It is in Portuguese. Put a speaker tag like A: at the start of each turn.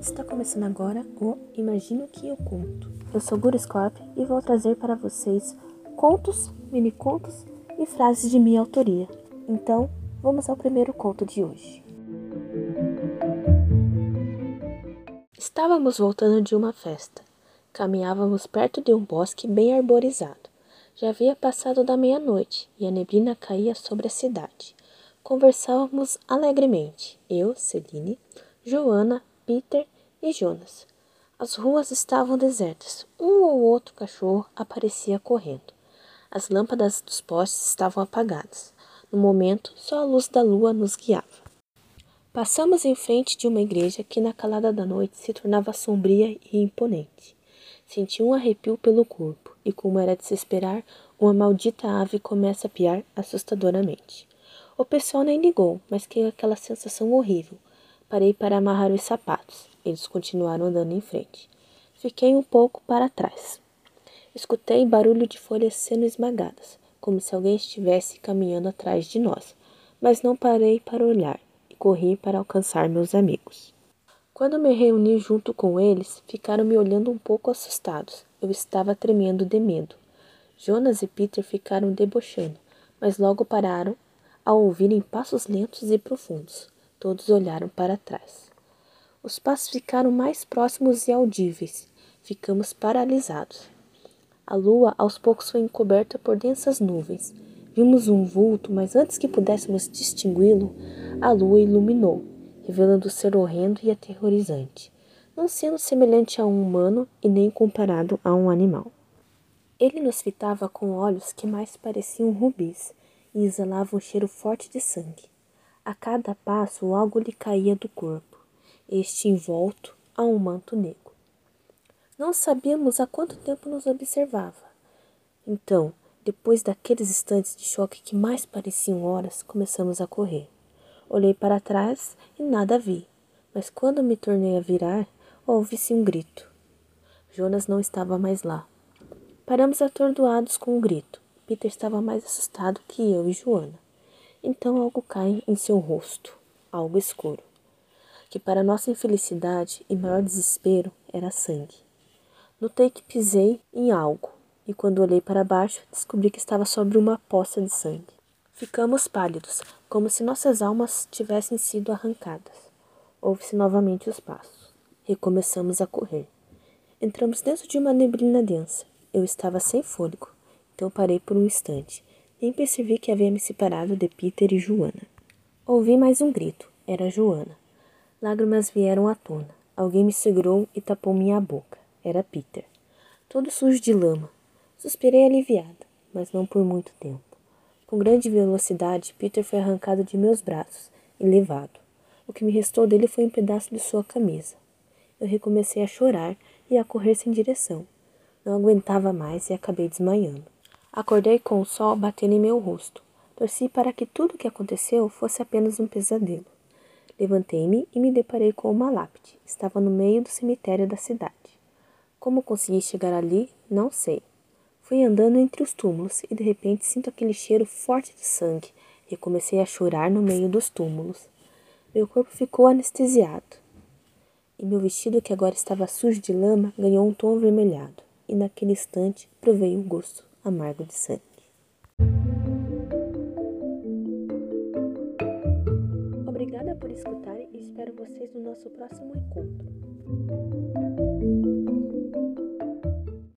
A: Está começando agora o Imagino que eu conto. Eu sou Guru Scorp e vou trazer para vocês contos, mini contos e frases de minha autoria. Então, vamos ao primeiro conto de hoje. Estávamos voltando de uma festa. Caminhávamos perto de um bosque bem arborizado. Já havia passado da meia-noite e a neblina caía sobre a cidade. Conversávamos alegremente, eu, Celine, Joana, Peter e Jonas. As ruas estavam desertas. Um ou outro cachorro aparecia correndo. As lâmpadas dos postes estavam apagadas. No momento, só a luz da lua nos guiava. Passamos em frente de uma igreja que na calada da noite se tornava sombria e imponente. Senti um arrepio pelo corpo, e como era de se esperar, uma maldita ave começa a piar assustadoramente. O pessoal nem ligou, mas que aquela sensação horrível. Parei para amarrar os sapatos. Eles continuaram andando em frente. Fiquei um pouco para trás. Escutei barulho de folhas sendo esmagadas, como se alguém estivesse caminhando atrás de nós, mas não parei para olhar e corri para alcançar meus amigos. Quando me reuni junto com eles, ficaram me olhando um pouco assustados. Eu estava tremendo de medo. Jonas e Peter ficaram debochando, mas logo pararam ao ouvirem passos lentos e profundos. Todos olharam para trás. Os passos ficaram mais próximos e audíveis. Ficamos paralisados. A lua aos poucos foi encoberta por densas nuvens. Vimos um vulto, mas antes que pudéssemos distingui-lo, a lua iluminou, revelando ser horrendo e aterrorizante, não sendo semelhante a um humano e nem comparado a um animal. Ele nos fitava com olhos que mais pareciam rubis e exalavam um cheiro forte de sangue. A cada passo algo lhe caía do corpo, este envolto a um manto negro. Não sabíamos há quanto tempo nos observava. Então, depois daqueles instantes de choque que mais pareciam horas, começamos a correr. Olhei para trás e nada vi, mas quando me tornei a virar, ouve-se um grito. Jonas não estava mais lá. Paramos atordoados com o um grito. Peter estava mais assustado que eu e Joana. Então algo cai em seu rosto, algo escuro, que para nossa infelicidade e maior desespero era sangue. Notei que pisei em algo, e quando olhei para baixo, descobri que estava sobre uma poça de sangue. Ficamos pálidos, como se nossas almas tivessem sido arrancadas. Houve-se novamente os passos. Recomeçamos a correr. Entramos dentro de uma neblina densa. Eu estava sem fôlego, então parei por um instante nem percebi que havia me separado de Peter e Joana. Ouvi mais um grito. Era Joana. Lágrimas vieram à tona. Alguém me segurou e tapou minha boca. Era Peter. Todo sujo de lama. Suspirei aliviada, mas não por muito tempo. Com grande velocidade, Peter foi arrancado de meus braços e levado. O que me restou dele foi um pedaço de sua camisa. Eu recomecei a chorar e a correr sem direção. Não aguentava mais e acabei desmaiando. Acordei com o sol batendo em meu rosto. Torci para que tudo o que aconteceu fosse apenas um pesadelo. Levantei-me e me deparei com uma lápide. Estava no meio do cemitério da cidade. Como consegui chegar ali, não sei. Fui andando entre os túmulos e de repente sinto aquele cheiro forte de sangue e comecei a chorar no meio dos túmulos. Meu corpo ficou anestesiado. E meu vestido, que agora estava sujo de lama, ganhou um tom avermelhado. E naquele instante provei o gosto amargo de sangue. Obrigada por escutar e espero vocês no nosso próximo encontro.